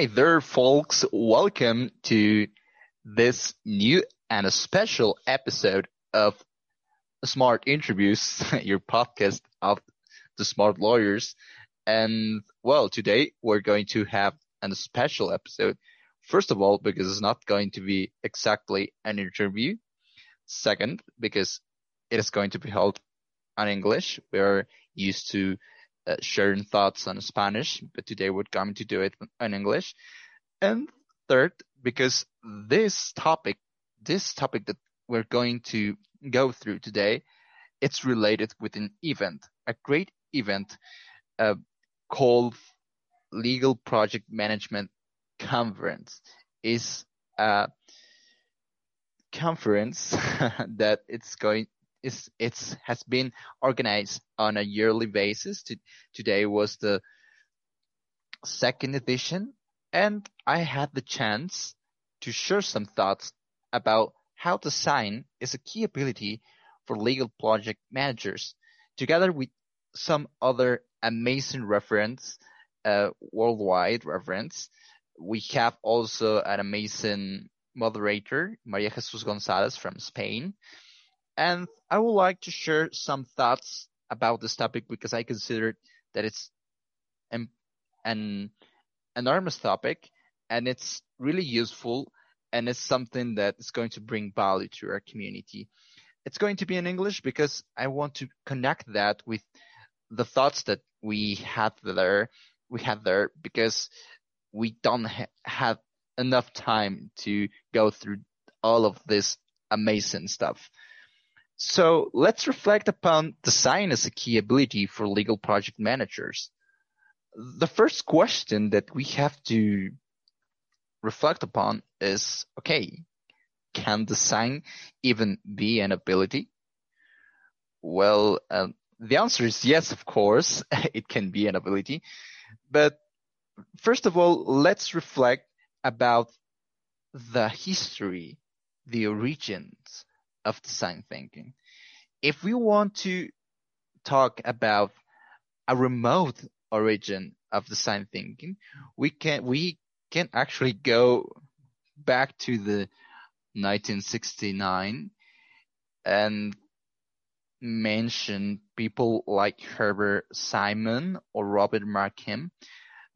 Hi there, folks. Welcome to this new and a special episode of Smart Interviews, your podcast of the smart lawyers. And well, today we're going to have a special episode. First of all, because it's not going to be exactly an interview. Second, because it is going to be held in English. We're used to uh, sharing thoughts on Spanish, but today we're going to do it in English. And third, because this topic, this topic that we're going to go through today, it's related with an event, a great event uh, called Legal Project Management Conference. Is a conference that it's going is it's has been organized on a yearly basis. today was the second edition, and I had the chance to share some thoughts about how design is a key ability for legal project managers, together with some other amazing reference, uh, worldwide reference. We have also an amazing moderator, Maria Jesus Gonzalez from Spain. And I would like to share some thoughts about this topic because I consider that it's an, an enormous topic and it's really useful and it's something that is going to bring value to our community. It's going to be in English because I want to connect that with the thoughts that we had there, we had there because we don't ha- have enough time to go through all of this amazing stuff. So let's reflect upon design as a key ability for legal project managers. The first question that we have to reflect upon is, okay, can design even be an ability? Well, uh, the answer is yes, of course, it can be an ability. But first of all, let's reflect about the history, the origins of design thinking. If we want to talk about a remote origin of design thinking, we can we can actually go back to the 1969 and mention people like Herbert Simon or Robert McKim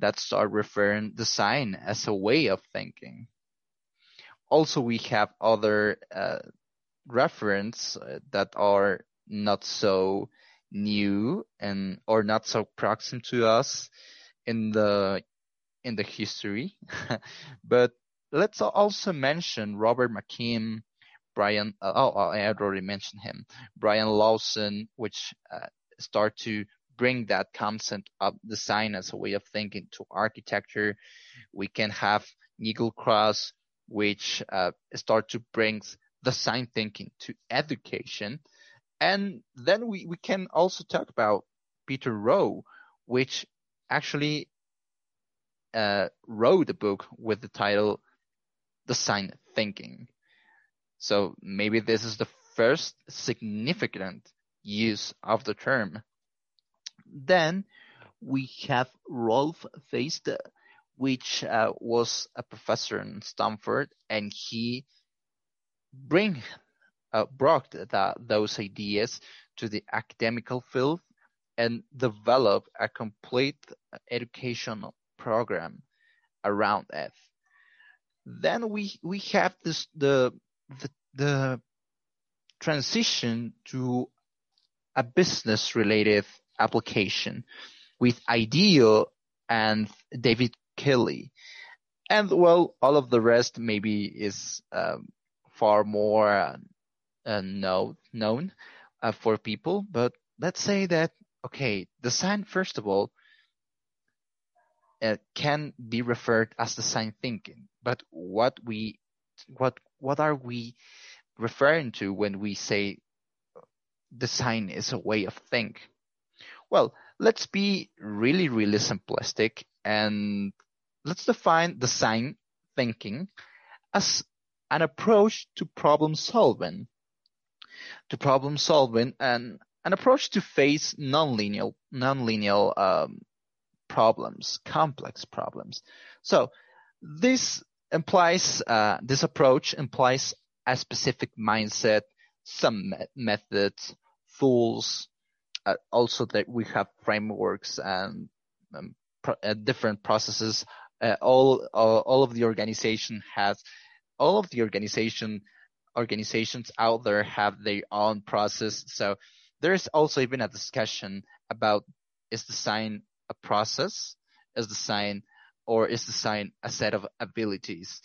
that start referring design as a way of thinking. Also, we have other uh, reference uh, that are not so new and or not so proximate to us in the in the history. But let's also mention robert mckim bryan uh, oh, oh i already mentioned him bryan lawson which uh, start to bring that concept of design as a way of thinking to architecture. We can have nigel cross which uh, start to bring design thinking to education. And then we, we can also talk about Peter Rowe, which actually uh, wrote a book with the title Design Thinking. So maybe this is the first significant use of the term. Then we have Rolf Faste, which uh, was a professor in Stanford, and he bring uh, brought that, those ideas to the academical field and develop a complete educational program around it. Then we we have this the the, the transition to a business related application with IDEO and David Kelley. And well, all of the rest maybe is um, far more uh, uh, know, known uh, for people. But let's say that okay, design first of all uh, can be referred as design thinking. But what we what what are we referring to when we say design is a way of think? Well, let's be really really simplistic and let's define design thinking as an approach to problem solving, to problem solving and an approach to face nonlinear, nonlinear um, problems, complex problems. So This implies uh, this approach implies a specific mindset, some me- methods, tools, uh, also that we have frameworks and um, pro- uh, different processes. Uh, all, all all of the organization has all of the organization organizations out there have their own process. So there's also even a discussion about is design a process, is design or is design a set of abilities?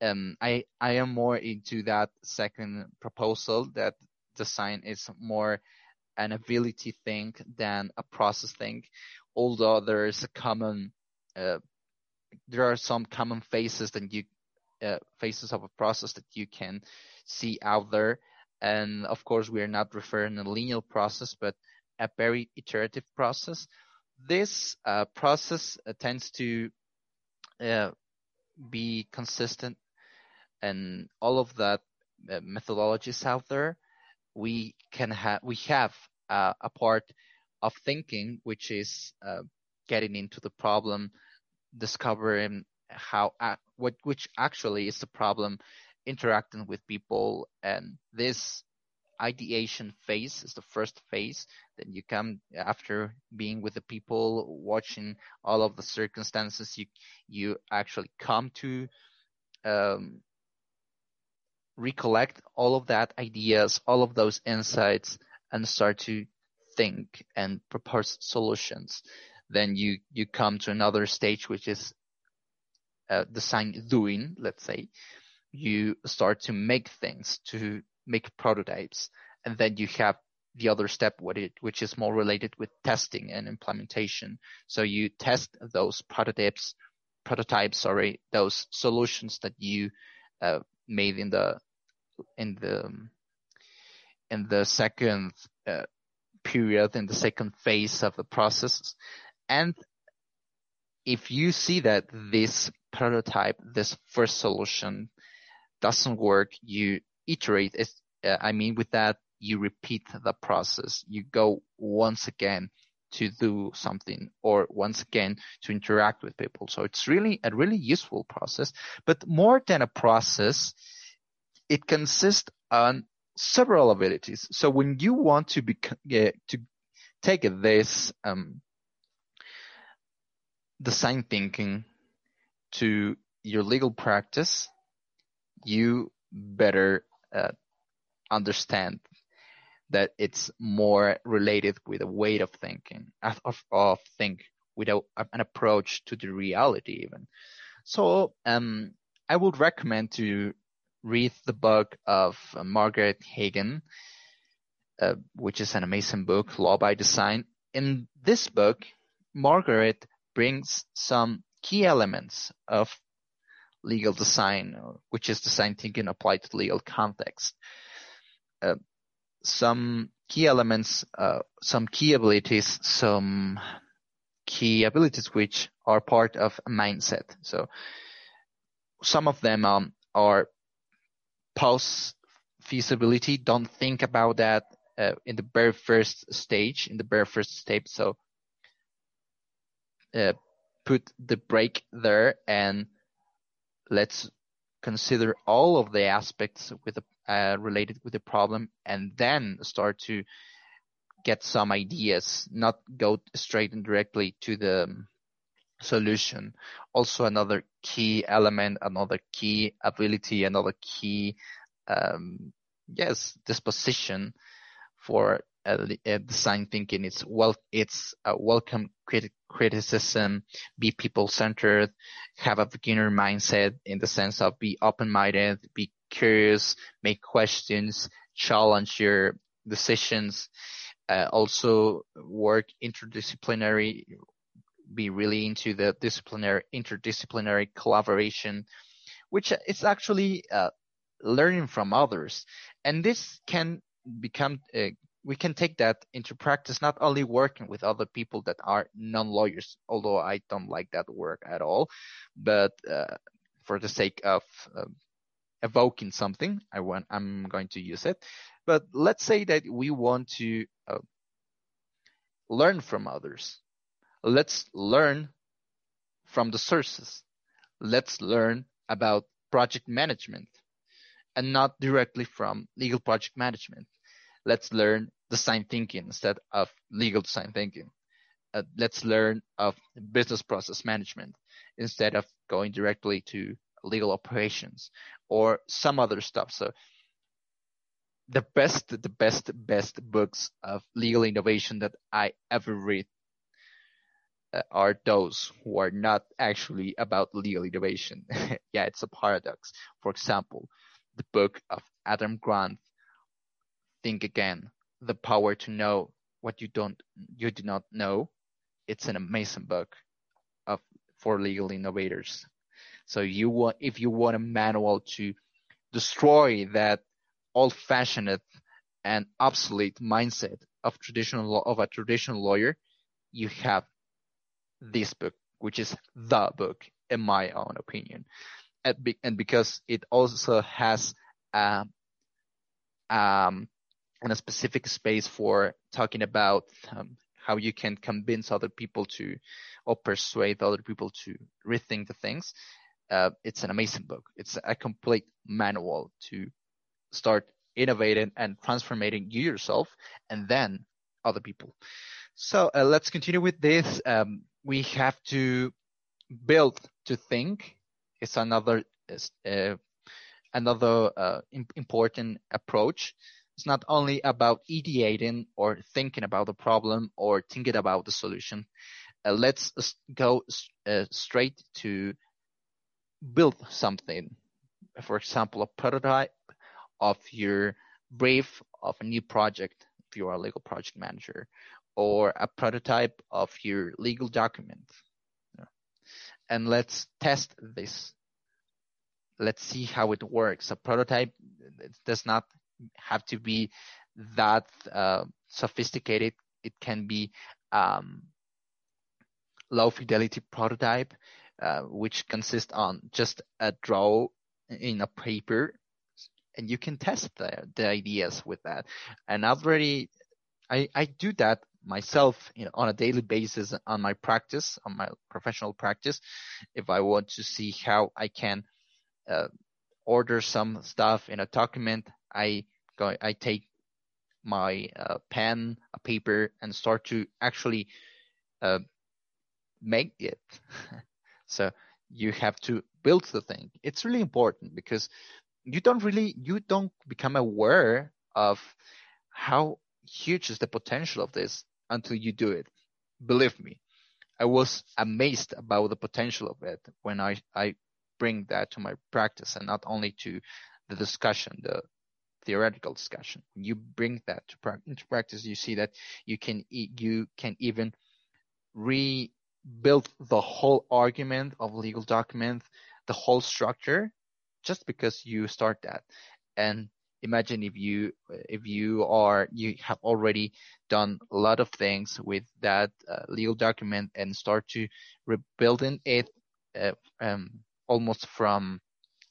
Um, I I am more into that second proposal that design is more an ability thing than a process thing. Although there is a common, uh, there are some common phases that you uh, phases of a process that you can see out there. And of course, we are not referring a linear process, but a very iterative process. This uh, process uh, tends to uh, be consistent and all of that uh, methodologies out there we can have we have a part of thinking which is getting into the problem discovering how what which actually is the problem interacting with people. And this ideation phase is the first phase then you come after being with the people watching all of the circumstances you you actually come to um, recollect all of that ideas all of those insights and start to think and propose solutions. Then you you come to another stage which is uh, design doing let's say you start to make things to make prototypes and then you have the other step it, which is more related with testing and implementation. So you test those prototypes prototypes sorry those solutions that you uh, made in the in the in the second uh, period in the second phase of the process and if you see that this prototype this first solution doesn't work, you iterate. Uh, I mean, with that, you repeat the process. You go once again to do something or once again to interact with people. So it's really a really useful process, but more than a process, it consists on several abilities. So when you want to be, uh, to take this, um, design thinking to your legal practice, you better uh, understand that it's more related with a way of thinking of, of think with a, an approach to the reality even. So um, i would recommend to read the book of uh, margaret hagan uh, which is an amazing book law by design. In this book margaret brings some key elements of legal design, which is design thinking applied to legal context. Uh, some key elements, uh, some key abilities, some key abilities which are part of a mindset. So some of them um, are post feasibility. Don't think about that uh, in the very first stage, in the very first step. So uh, put the brake there and let's consider all of the aspects with the, uh, related with the problem and then start to get some ideas, not go straight and directly to the solution. Also another key element, another key ability, another key, um, yes, disposition for design thinking. It's well, it's a welcome criti- criticism, be people centered, have a beginner mindset in the sense of be open minded, be curious, make questions, challenge your decisions, uh, also work interdisciplinary, be really into the disciplinary, interdisciplinary collaboration, which is actually uh, learning from others. And this can become uh, we can take that into practice, not only working with other people that are non-lawyers, although I don't like that work at all, but uh, for the sake of uh, evoking something, I want, I'm going to use it. But let's say that we want to uh, learn from others. Let's learn from the sources. let's learn about project management and not directly from legal project management. Let's learn design thinking instead of legal design thinking. Uh, let's learn of business process management instead of going directly to legal operations or some other stuff. So the best, the best, best books of legal innovation that I ever read uh, are those who are not actually about legal innovation. yeah, it's a paradox. For example, the book of Adam Grant, Think Again, The Power to Know What You Don't, You Do Not Know. It's an amazing book of, for legal innovators. So you want, if you want a manual to destroy that old-fashioned and obsolete mindset of traditional law, of a traditional lawyer, you have this book, which is the book in my own opinion and, be, and because it also has um, um, a specific space for talking about um, how you can convince other people to or persuade other people to rethink the things. Uh, it's an amazing book. It's a complete manual to start innovating and transforming you yourself and then other people. So uh, let's continue with this. Um, we have to build to think is another uh, another uh, important approach. It's not only about ideating or thinking about the problem or thinking about the solution. Uh, let's go uh, straight to build something. For example, a prototype of your brief of a new project if you are a legal project manager, or a prototype of your legal document and let's test this. Let's see how it works. A prototype does not have to be that uh, sophisticated. It can be um, low fidelity prototype, uh, which consists on just a draw in a paper, and you can test the, the ideas with that. And I've already, I, I do that myself you know, on a daily basis on my practice, on my professional practice, if I want to see how I can uh, order some stuff in a document, I go, I take my uh, pen, a paper, and start to actually uh, make it. so you have to build the thing. It's really important because you don't really, you don't become aware of how huge is the potential of this until you do it. Believe me, I was amazed about the potential of it when I, I bring that to my practice and not only to the discussion, the theoretical discussion. When you bring that to into practice, you see that you can you can even rebuild the whole argument of legal document, the whole structure, just because you start that. And imagine if you if you are you have already done a lot of things with that uh, legal document and start to rebuilding it uh, um, almost from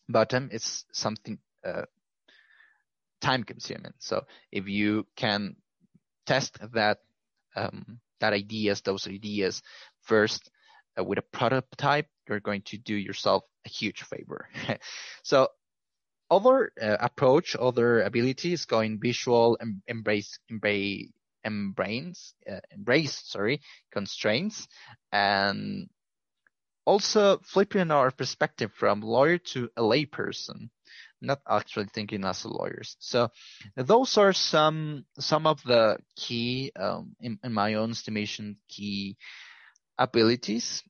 bottom it's something uh, time consuming. So if you can test that um, that ideas those ideas first uh, with a prototype you're going to do yourself a huge favor. So other uh, approach, other abilities going visual, em- embrace, embrace, embrace, uh, embrace, sorry, constraints, and also flipping our perspective from lawyer to a layperson, not actually thinking as lawyers. So those are some some of the key, um, in, in, my own estimation, key abilities.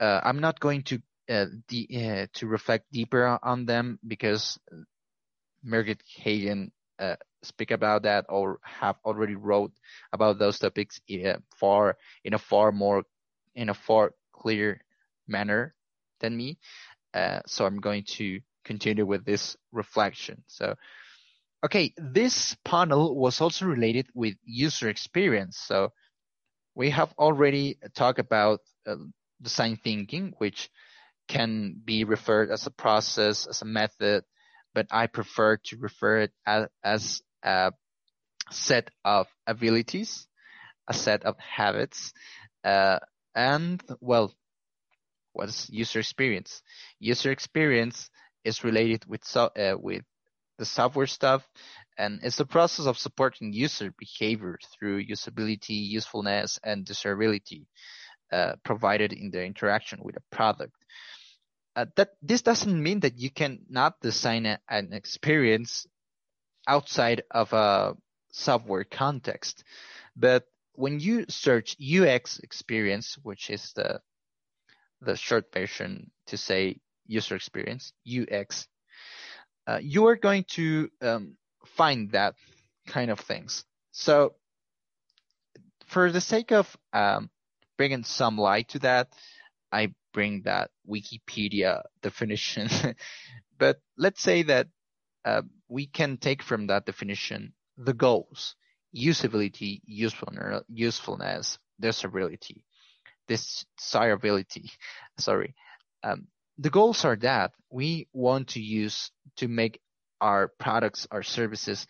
Uh, I'm not going to uh, the, uh, to reflect deeper on them because Margaret Hagan uh, speak about that or have already wrote about those topics in a far in a far more in a far clear manner than me. Uh, so I'm going to continue with this reflection. So, okay, this panel was also related with user experience. So we have already talked about uh, design thinking, which can be referred as a process, as a method, but I prefer to refer it as, as a set of abilities, a set of habits, uh, and well, What is user experience? User experience is related with so, uh, with the software stuff, and it's the process of supporting user behavior through usability, usefulness, and desirability uh, provided in the interaction with a product. Uh, that this doesn't mean that you cannot design a, an experience outside of a software context, but when you search UX experience, which is the the short version to say user experience, UX, uh, you are going to um, find that kind of things. So for the sake of um, bringing some light to that, I bring that Wikipedia definition. but let's say that uh, we can take from that definition the goals, usability, usefulness, desirability, desirability. Sorry. Um, the goals are that we want to use to make our products, our services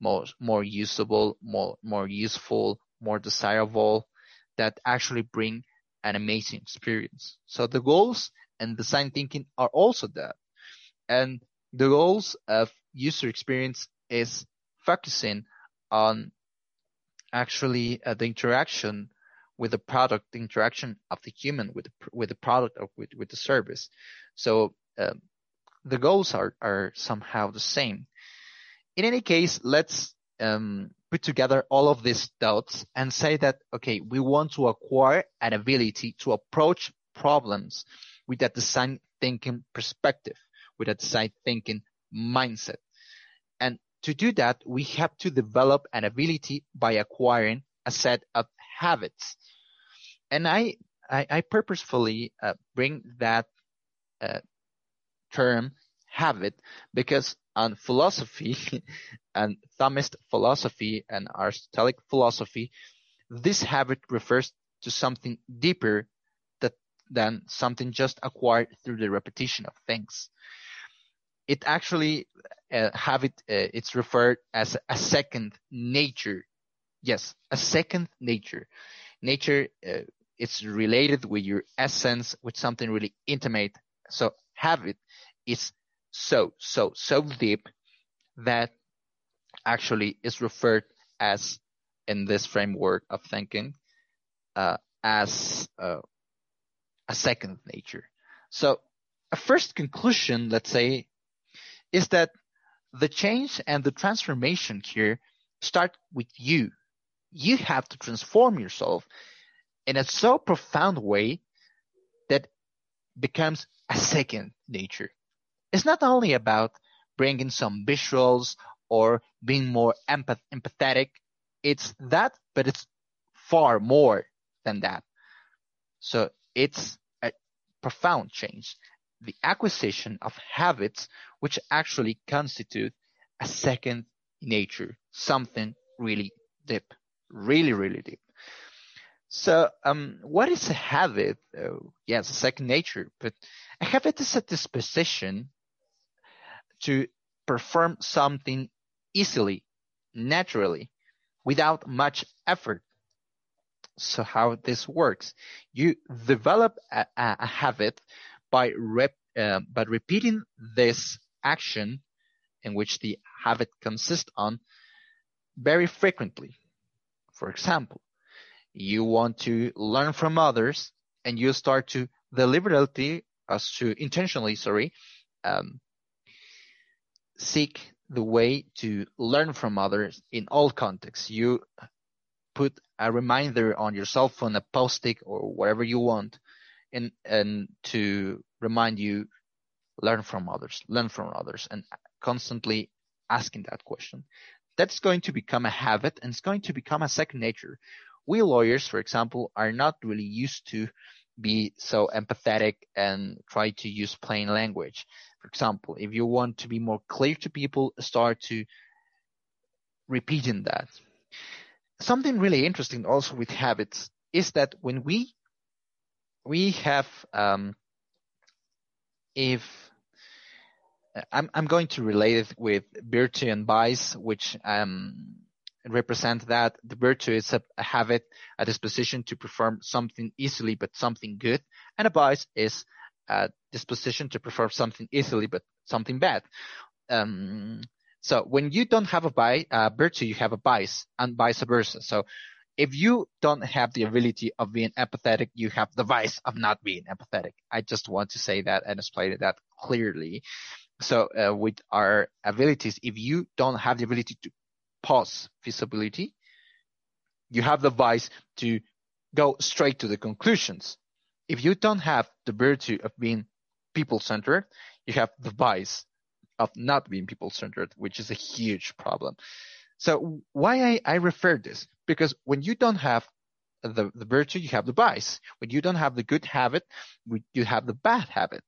more, more usable, more, more useful, more desirable, that actually bring an amazing experience. So the goals and design thinking are also that. And the goals of user experience is focusing on actually uh, the interaction with the product, the interaction of the human with the, with the product or with, with the service. So um, the goals are, are somehow the same. In any case, let's um, put together all of these dots and say that, okay, we want to acquire an ability to approach problems with a design thinking perspective, with a design thinking mindset. And to do that, we have to develop an ability by acquiring a set of habits. And I, I, I purposefully uh, bring that uh, term habit because on philosophy and Thomist philosophy and Aristotelic philosophy, this habit refers to something deeper that, than something just acquired through the repetition of things. It actually uh, habit uh, it's referred as a second nature. Yes, a second nature. Nature uh, it's related with your essence, with something really intimate. So habit is so, so, so deep that actually is referred as in this framework of thinking uh, as uh, a second nature. So a first conclusion, let's say, is that the change and the transformation here start with you. You have to transform yourself in a so profound way that becomes a second nature. It's not only about bringing some visuals or being more empath- empathetic. It's that, but it's far more than that. So it's a profound change. The acquisition of habits which actually constitute a second nature, something really deep, really, really deep. So, um, what is a habit? Oh, yes, a second nature, but a habit is a disposition to perform something easily, naturally, without much effort. So how this works, you develop a, a habit by rep, uh, by repeating this action in which the habit consists on very frequently. For example, you want to learn from others and you start to deliberately, as to intentionally, sorry, um, seek the way to learn from others in all contexts. You put a reminder on your cell phone, a post-it or whatever you want, and and to remind you learn from others, learn from others, and constantly asking that question. That's going to become a habit and it's going to become a second nature. We lawyers, for example, are not really used to be so empathetic and try to use plain language. For example, if you want to be more clear to people, start to repeating that. Something really interesting also with habits is that when we we have um, if I'm I'm going to relate it with virtue and vice, which um represent that the virtue is a, a habit, a disposition to perform something easily but something good, and a vice is a disposition to perform something easily but something bad. Um, so when you don't have a bi- uh, virtue, you have a vice, and vice versa. So if you don't have the ability of being empathetic, you have the vice of not being empathetic. I just want to say that and explain that clearly. So uh, with our abilities, if you don't have the ability to pause feasibility, you have the vice to go straight to the conclusions. If you don't have the virtue of being people centered, you have the vice of not being people centered, which is a huge problem. So why I, I refer this? Because when you don't have the, the virtue, you have the vice. When you don't have the good habit, you have the bad habit.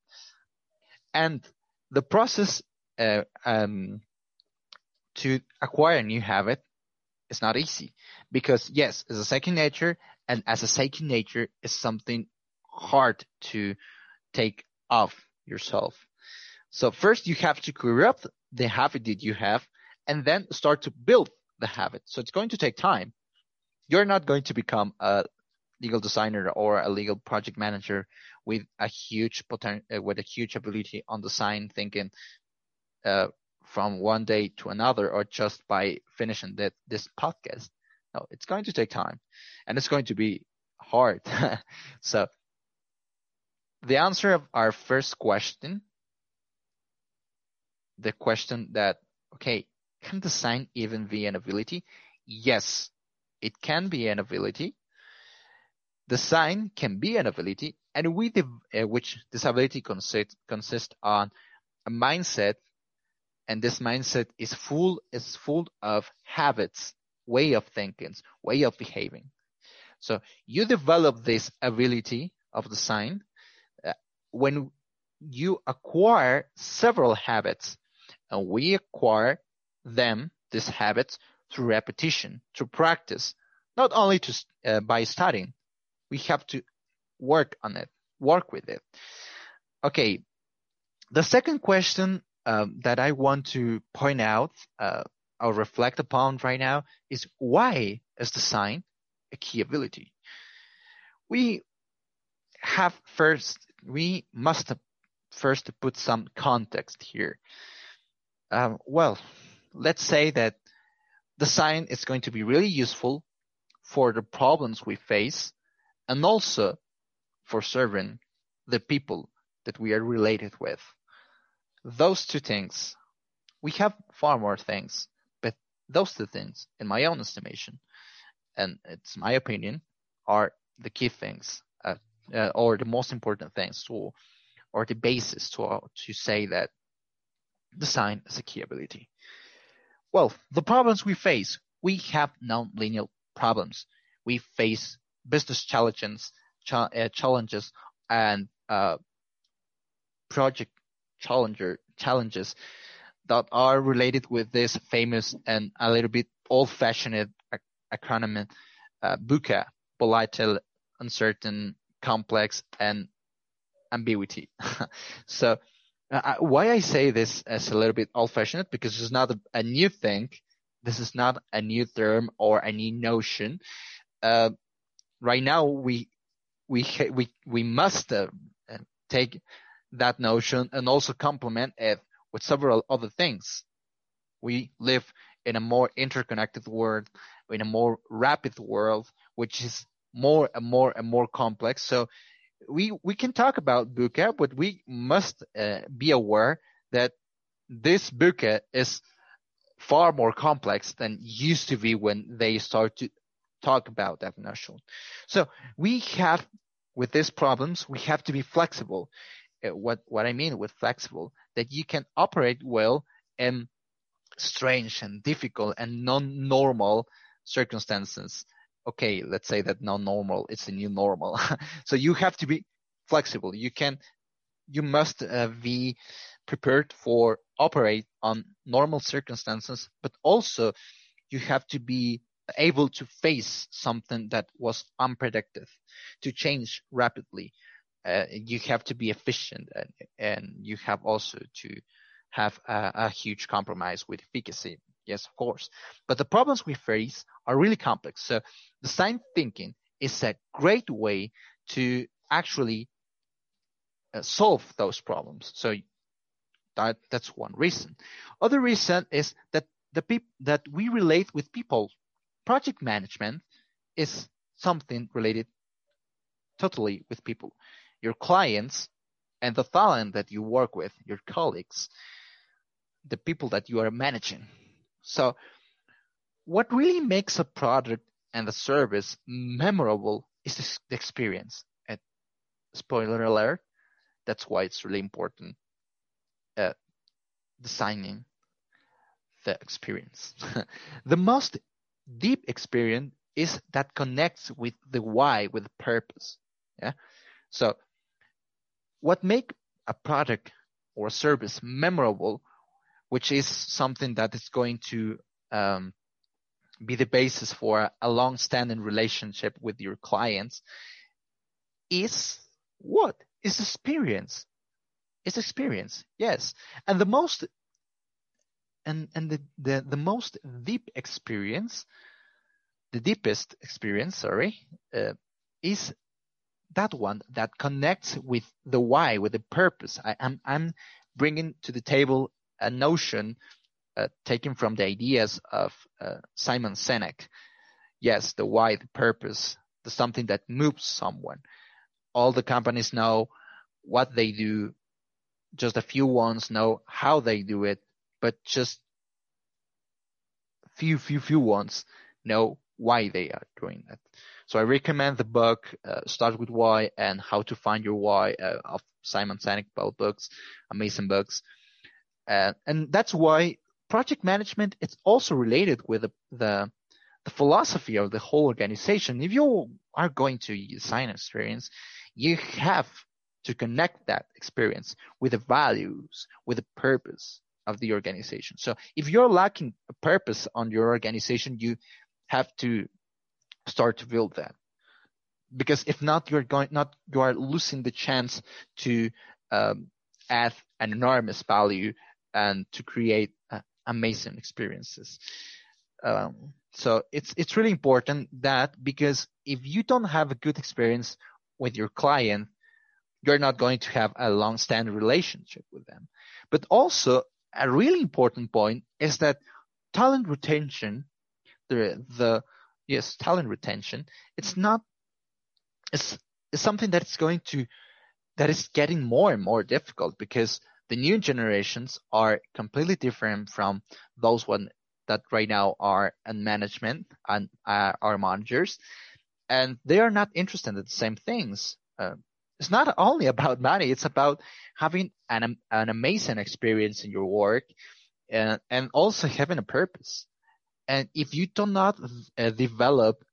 And the process uh, um, to acquire a new habit is not easy because yes, it's a second nature, and as a second nature, is something hard to take off yourself. So first, you have to corrupt the habit that you have, and then start to build the habit. So it's going to take time. You're not going to become a legal designer or a legal project manager with a huge potential, uh, with a huge ability on design thinking uh, from one day to another, or just by finishing that this podcast. No, it's going to take time, and it's going to be hard. so the answer of our first question, the question that okay, can design even be an ability? Yes, it can be an ability Design can be an ability, and we uh, which this ability consist, consists on a mindset, and this mindset is full is full of habits, way of thinking, way of behaving. So you develop this ability of design uh, when you acquire several habits, and we acquire them, these habits, through repetition, through practice, not only to, uh, by studying, we have to work on it, work with it. Okay. The second question um, that I want to point out uh, or reflect upon right now is why is design a key ability? We have first, we must first put some context here. Um, well, let's say that design is going to be really useful for the problems we face and also for serving the people that we are related with. Those two things, we have far more things, but those two things, in my own estimation, and it's my opinion, are the key things, uh, uh, or the most important things to, or the basis to, uh, to say that design is a key ability. Well, the problems we face, we have non-linear problems. We face business challenges, cha- uh, challenges and uh, project challenger challenges that are related with this famous and a little bit old-fashioned ac- acronym uh, VUCA, volatile, uncertain, complex, and ambiguity. so uh, why I say this as a little bit old-fashioned because it's not a, a, new thing. This is not a new term or a new notion. Uh, right now we we we we must uh, take that notion and also complement it with several other things. We live in a more interconnected world, in a more rapid world, which is more and more and more complex. So we we can talk about VUCA, but we must uh, be aware that this VUCA is far more complex than used to be when they start to talk about that notion. So we have, with these problems, we have to be flexible. Uh, what, what I mean with flexible, that you can operate well in strange and difficult and non-normal circumstances. Okay, let's say that non-normal is the new normal. so you have to be flexible. You can, you must uh, be prepared for operate on normal circumstances, but also you have to be able to face something that was unpredicted, to change rapidly. Uh, you have to be efficient and, and, you have also to have a, a, huge compromise with efficacy. Yes, of course. But the problems we face are really complex. So design thinking is a great way to actually uh, solve those problems. So that that's one reason. Other reason is that the peop- that we relate with people. Project management is something related totally with people, your clients and the talent that you work with, your colleagues, the people that you are managing. So what really makes a product and a service memorable is the experience. And spoiler alert, that's why it's really important uh, designing the experience. the most deep experience is that connects with the why, with the purpose. Yeah. So what make a product or a service memorable, which is something that is going to um, be the basis for a long-standing relationship with your clients, is what is experience. It's experience, yes. And the most and and the, the, the most deep experience, the deepest experience, sorry, uh, is that one that connects with the why, with the purpose. I, am I'm, I'm bringing to the table a notion uh, taken from the ideas of uh, Simon Sinek. Yes, the why, the purpose, the something that moves someone. All the companies know what they do. Just a few ones know how they do it, but just few, few, few ones know why they are doing that. So I recommend the book uh, Start with Why and How to Find Your Why uh, of Simon Sinek, both books, amazing books. Uh, and that's why project management it's also related with the, the, the philosophy of the whole organization. If you are going to design experience, you have to connect that experience with the values, with the purpose of the organization. So if you're lacking a purpose on your organization, you have to start to build that. Because if not you're going not you are losing the chance to um, add an enormous value and to create uh, amazing experiences. Um, so it's it's really important that because if you don't have a good experience with your client you're not going to have a long-standing relationship with them. But also a really important point is that talent retention the the yes, talent retention, it's not, it's, it's something that's going to, that is getting more and more difficult because the new generations are completely different from those one that right now are in management and uh, are managers, and they are not interested in the same things. Uh, it's not only about money; it's about having an an amazing experience in your work, and and also having a purpose. And if you do not uh, develop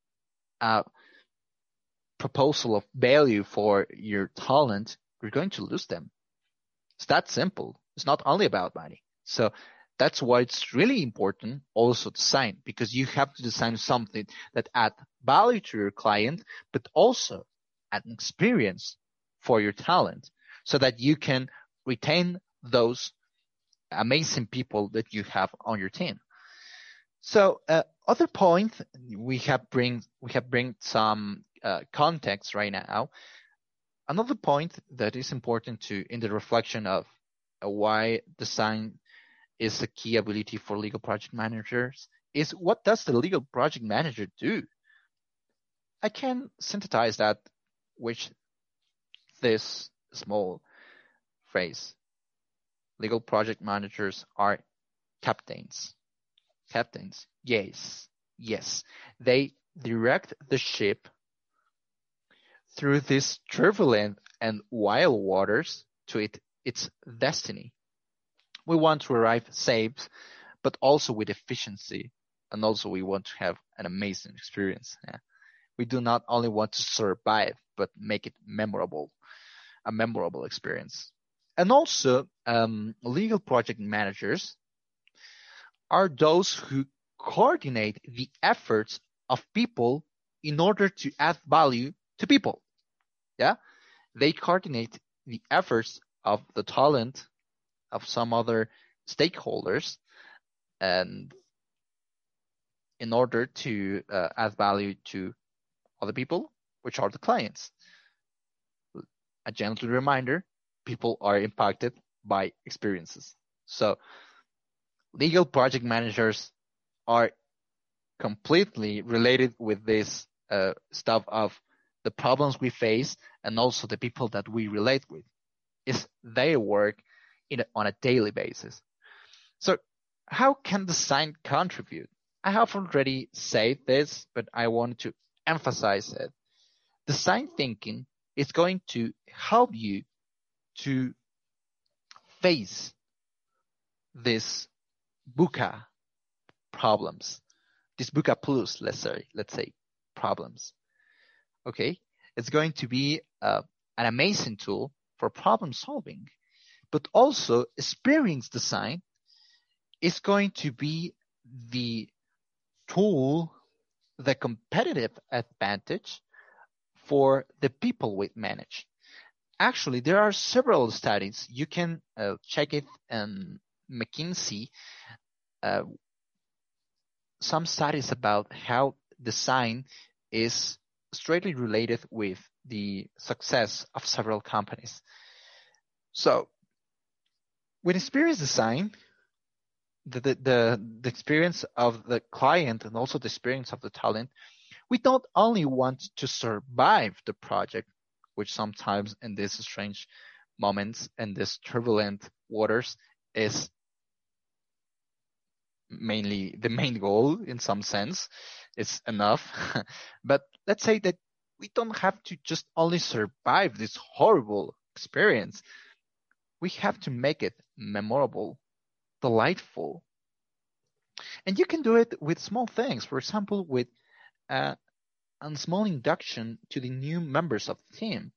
a proposal of value for your talent, you're going to lose them. It's that simple. It's not only about money. So that's why it's really important also to sign because you have to design something that add value to your client, but also an experience for your talent so that you can retain those amazing people that you have on your team. So uh, other point we have bring we have bring some uh, context right now. Another point that is important to in the reflection of uh, why design is a key ability for legal project managers is what does the legal project manager do? I can synthesize that with this small phrase. Legal project managers are captains captains. Yes, yes. They direct the ship through these turbulent and wild waters to it, its destiny. We want to arrive safe, but also with efficiency. And also we want to have an amazing experience. Yeah. We do not only want to survive, but make it memorable, a memorable experience. And also, um, legal project managers are those who coordinate the efforts of people in order to add value to people. Yeah. They coordinate the efforts of the talent of some other stakeholders and in order to uh, add value to other people, which are the clients. A gentle reminder, people are impacted by experiences. So legal project managers are completely related with this uh, stuff of the problems we face and also the people that we relate with. Is their work a, on a daily basis. So how can design contribute? I have already said this, but I want to emphasize it. Design thinking is going to help you to face this VUCA problems, this VUCA plus, let's say, let's say problems. Okay. It's going to be uh, an amazing tool for problem solving, but also experience design is going to be the tool, the competitive advantage for the people we manage. Actually, there are several studies. You can uh, check it in McKinsey. Uh, some studies about how design is straightly related with the success of several companies. So, with experience design, the, the, the, the experience of the client and also the experience of the talent, we don't only want to survive the project, which sometimes in these strange moments and these turbulent waters is mainly the main goal in some sense. It's enough. but let's say that we don't have to just only survive this horrible experience. We have to make it memorable delightful. And you can do it with small things. For example, with uh, a small induction to the new members of the team.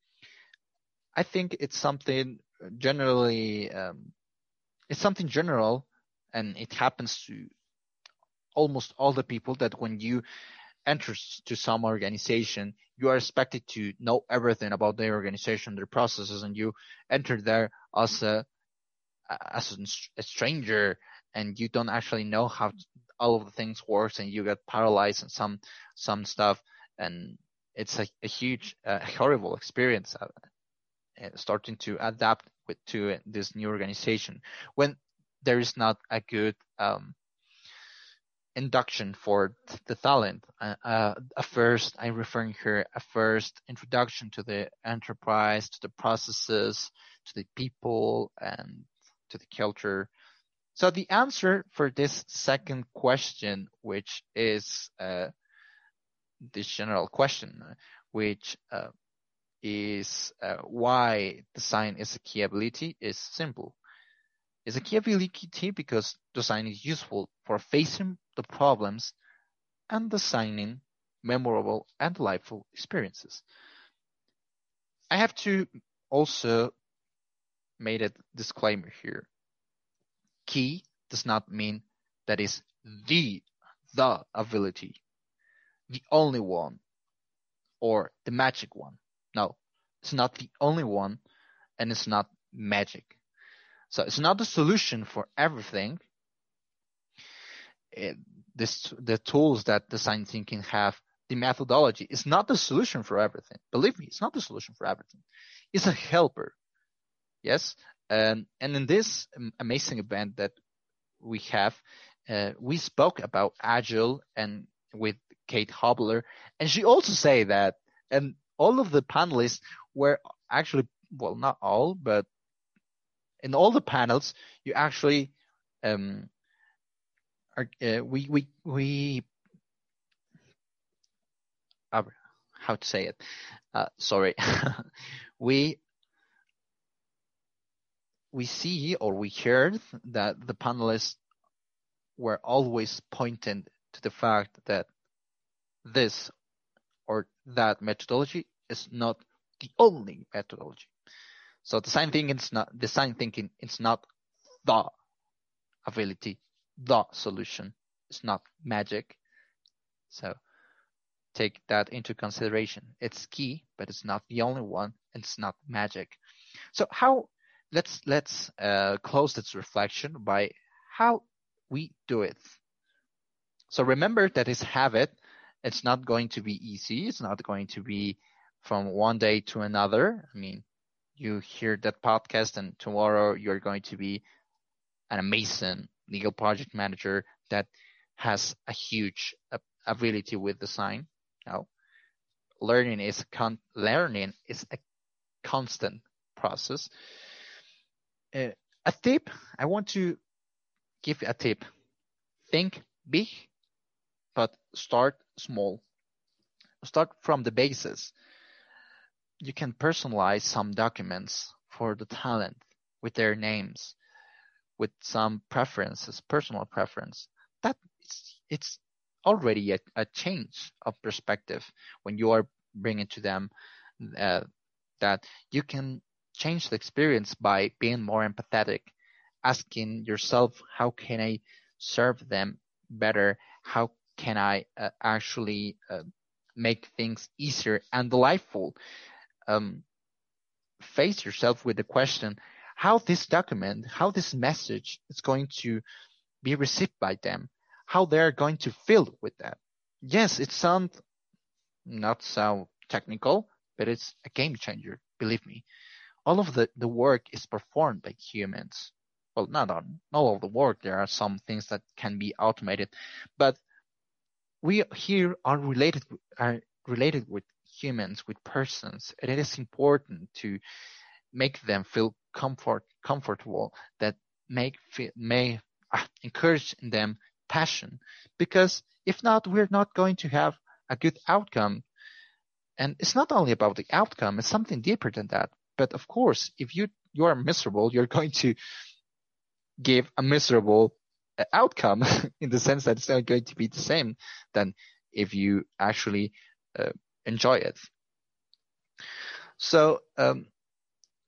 I think it's something generally, um, it's something general, and it happens to almost all the people that when you enter to some organization, you are expected to know everything about their organization, their processes, and you enter there as a as a stranger and you don't actually know how all of the things works and you get paralyzed and some some stuff and it's a, a huge uh, horrible experience uh, uh, starting to adapt with to this new organization when there is not a good um, induction for the talent. Uh, uh, a first, I'm referring here, a first introduction to the enterprise, to the processes, to the people, and to the culture. So the answer for this second question, which is uh, this general question, which uh, is uh, why design is a key ability, is simple. It's a key ability because design is useful for facing the problems and designing memorable and delightful experiences. I have to also made a disclaimer here. Key does not mean that is the the ability, the only one, or the magic one. No, it's not the only one, and it's not magic. So it's not the solution for everything. It, this, the tools that design thinking have, the methodology is not the solution for everything. Believe me, it's not the solution for everything. It's a helper. Yes. Um, and in this amazing event that we have, uh, we spoke about Agile and with Kate Hobler, and she also say that, and all of the panelists were actually, well, not all, but in all the panels, you actually, um, are, uh, we, we, we, uh, how to say it? Uh, sorry. we we see or we heard that the panelists were always pointing to the fact that this or that methodology is not the only methodology. So design thinking is not design thinking it's not the ability, the solution. It's not magic. So take that into consideration. It's key, but it's not the only one. It's not magic. So how let's let's uh, close this reflection by how we do it. So remember that it's habit. It's not going to be easy. It's not going to be from one day to another. I mean, you hear that podcast and tomorrow you're going to be an amazing legal project manager that has a huge ability with design. No, learning is con- learning is a constant process. Uh, a tip I want to give a tip: think big, but start small. Start from the basis. You can personalize some documents for the talent with their names, with some preferences, personal preference. That it's, it's already a, a change of perspective when you are bringing to them uh, that you can change the experience by being more empathetic, asking yourself, how can I serve them better? How can I uh, actually uh, make things easier and delightful? Um, face yourself with the question, how this document, how this message is going to be received by them, how they're going to feel with that. Yes, it sounds not so technical, but it's a game changer, believe me. All of the, the work is performed by humans. Well, not on all of the work. There are some things that can be automated, but we here are related are related with humans, with persons, and it is important to make them feel comfort comfortable that make may uh, encourage in them passion because if not we're not going to have a good outcome and it's not only about the outcome it's something deeper than that but of course if you you are miserable you're going to give a miserable uh, outcome in the sense that it's not going to be the same than if you actually uh, enjoy it. So um,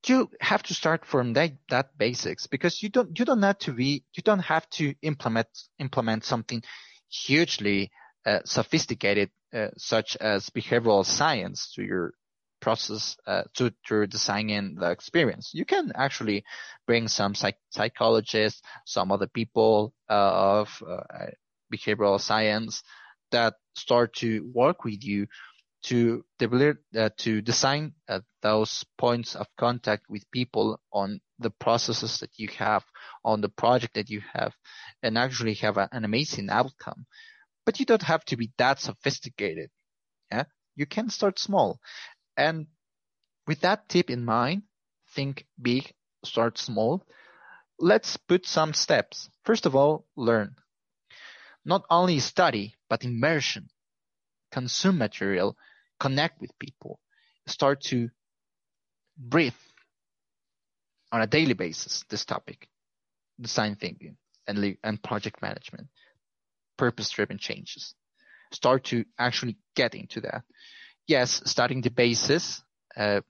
you have to start from that, that basics because you don't you don't have to be you don't have to implement implement something hugely uh, sophisticated uh, such as behavioral science to your process uh, to to designing the experience. You can actually bring some psych- psychologists, some other people uh, of uh, behavioral science that start to work with you to develop, uh, to design uh, those points of contact with people on the processes that you have, on the project that you have, and actually have a, an amazing outcome. But you don't have to be that sophisticated. Yeah, you can start small, and with that tip in mind, think big, start small. Let's put some steps. First of all, learn. Not only study, but immersion. Consume material connect with people, start to breathe on a daily basis this topic, design thinking and, and project management, purpose-driven changes. Start to actually get into that. Yes, starting the basis, uh,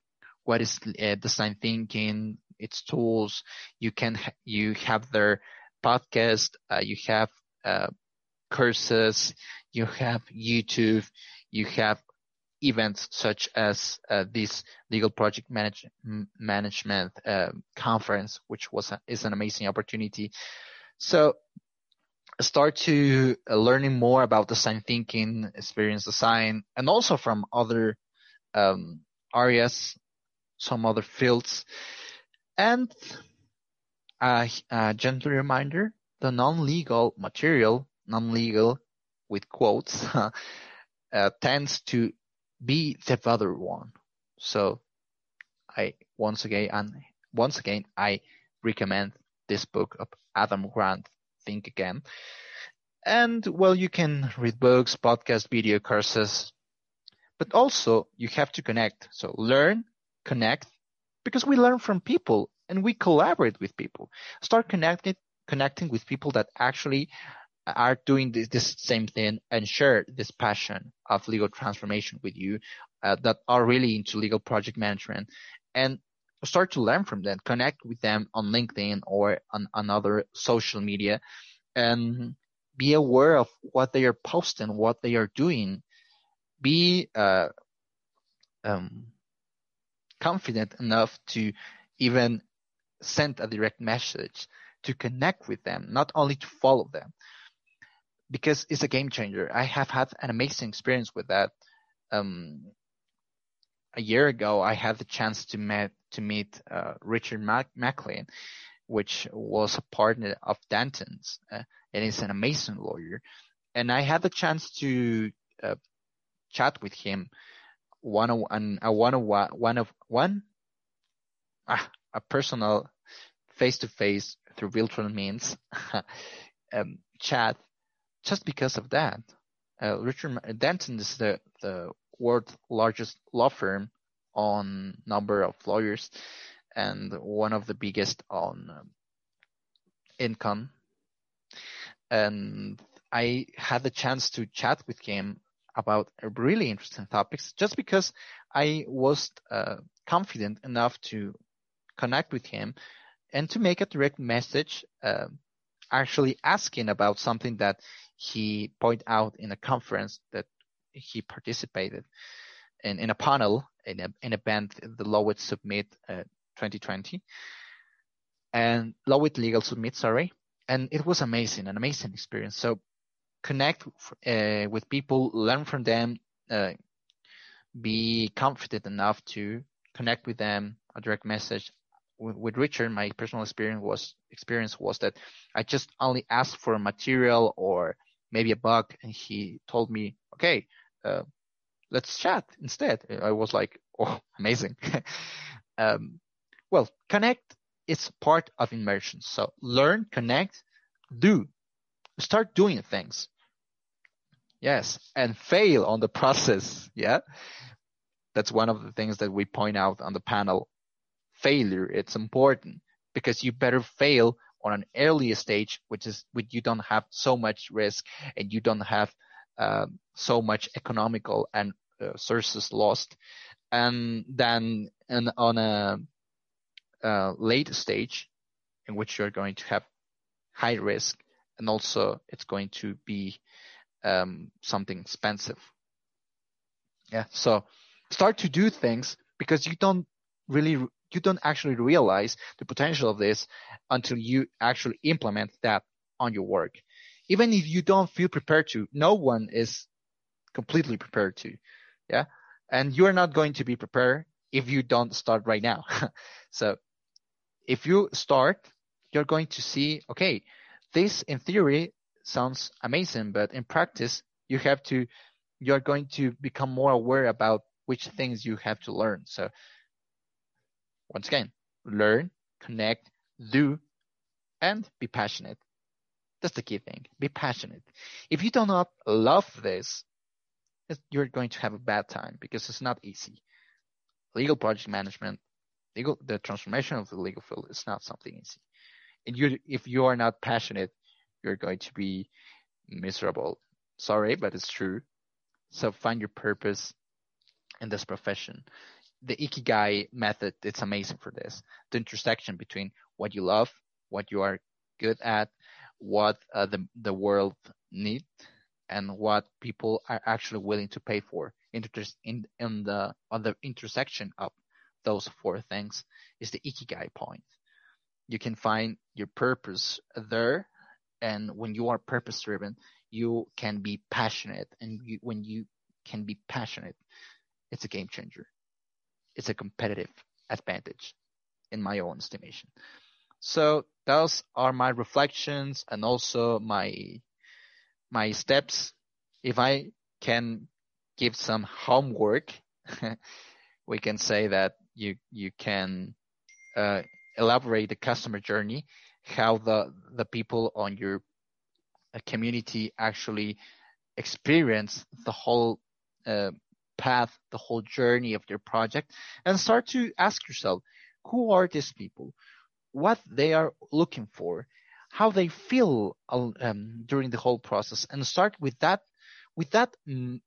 what is uh, design thinking, its tools. You can ha- you have their podcast, uh, you have uh, courses, you have YouTube, you have events such as uh, this legal project manage, management uh, conference, which was a, is an amazing opportunity. So start to uh, learning more about design thinking, experience design, and also from other um, areas, some other fields. And a, a gentle reminder, the non-legal material, non-legal with quotes, uh, tends to be the other one. So I once again and once again I recommend this book of Adam Grant, Think Again. And well, you can read books, podcast, video courses, but also you have to connect. So learn, connect, because we learn from people and we collaborate with people. Start connecting, connecting with people that actually are doing this, this, same thing and share this passion of legal transformation with you uh, that are really into legal project management and start to learn from them connect with them on linkedin or on another social media and be aware of what they are posting what they are doing be uh, um, confident enough to even send a direct message to connect with them not only to follow them because it's a game changer. I have had an amazing experience with that. Um, a year ago, I had the chance to met to meet uh, Richard Mac- McLean, which was a partner of Dentons, uh, and he's an amazing lawyer. And I had the chance to uh, chat with him one on a one on one, one of one, ah, a personal face to face through virtual means um, chat just because of that. Uh, Richard Denton is the, the world's largest law firm on number of lawyers and one of the biggest on um, income. And I had the chance to chat with him about really interesting topics just because I was uh, confident enough to connect with him and to make a direct message, uh, actually asking about something that he pointed out in a conference that he participated in, in a panel in a, in a band, the Lowit Summit uh, 2020 and Lowit Legal Summit, sorry. And it was amazing, an amazing experience. So connect uh, with people, learn from them, uh, be confident enough to connect with them, a direct message. With, Richard, my personal experience was experience was that I just only asked for material or maybe a bug, and he told me, "Okay, uh, let's chat instead." I was like, "Oh, amazing!" um, well, connect is part of immersion. So learn, connect, do, start doing things. Yes, and fail on the process. Yeah, that's one of the things that we point out on the panel. Failure, it's important because you better fail on an earlier stage, which is which you don't have so much risk and you don't have um, so much economical and uh, sources lost, and then and on a, a late stage in which you're going to have high risk and also it's going to be um, something expensive. Yeah. So start to do things because you don't really, you don't actually realize the potential of this until you actually implement that on your work. Even if you don't feel prepared to, no one is completely prepared to. Yeah. And you're not going to be prepared if you don't start right now. so if you start, you're going to see, okay, this in theory sounds amazing, but in practice, you have to, you're going to become more aware about which things you have to learn. So once again, learn, connect, do, and be passionate. That's the key thing. Be passionate. If you do not love this, you're going to have a bad time because it's not easy. Legal project management, legal, the transformation of the legal field is not something easy. And you, if you are not passionate, you're going to be miserable. Sorry, but it's true. So find your purpose in this profession. The Ikigai method, it's amazing for this. The intersection between what you love, what you are good at, what uh, the, the world needs, and what people are actually willing to pay for. In, in, the, on the intersection of those four things is the Ikigai point. You can find your purpose there and when you are purpose driven you can be passionate and you, when you can be passionate it's a game changer it's a competitive advantage in my own estimation so those are my reflections and also my my steps if i can give some homework we can say that you you can uh, elaborate the customer journey how the the people on your uh, community actually experience the whole uh, path, the whole journey of their project, and start to ask yourself, who are these people? What they are looking for? How they feel um, during the whole process, and start with that. With that mm,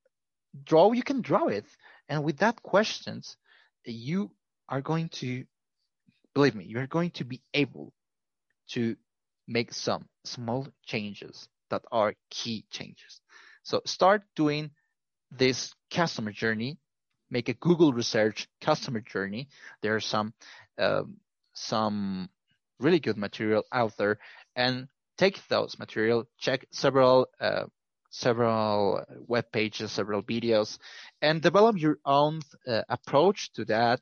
draw, you can draw it, and with that questions, you are going to believe me, you're going to be able to make some small changes that are key changes. So start doing this customer journey. Make a Google research customer journey. There are some um, some really good material out there, and take those material, check several uh, several web pages, several videos, and develop your own uh, approach to that.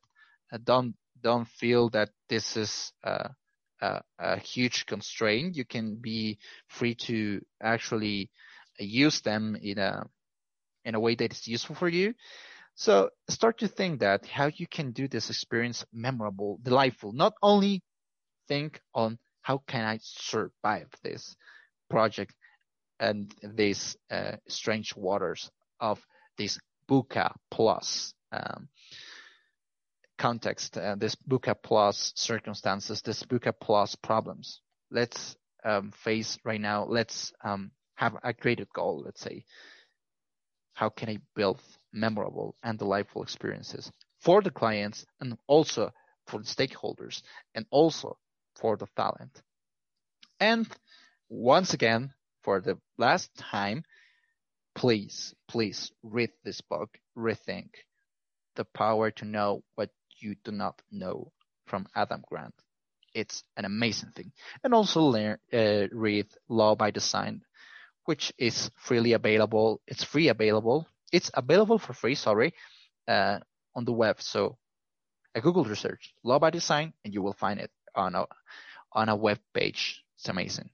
Uh, don't don't feel that this is uh, a, a, huge constraint. You can be free to actually use them in a in a way that is useful for you. So start to think that how you can do this experience memorable, delightful. Not only think on how can I survive this project and these uh, strange waters of this VUCA Plus um, context, uh, this VUCA Plus circumstances, this VUCA Plus problems. Let's um, face right now. Let's um, have a greater goal. Let's say, how can I build memorable and delightful experiences for the clients and also for the stakeholders and also for the talent. And once again, for the last time, please, please read this book, Rethink the Power to Know What You Do Not Know from Adam Grant. It's an amazing thing. And also learn, uh, read Law by Design, which is freely available. It's free available. It's available for free, sorry, uh, on the web. So a Google research, Law by Design, and you will find it on a, on a web page. It's amazing.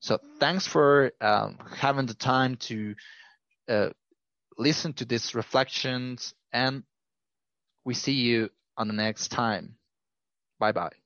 So thanks for um, having the time to uh, listen to these reflections and we see you on the next time. Bye bye.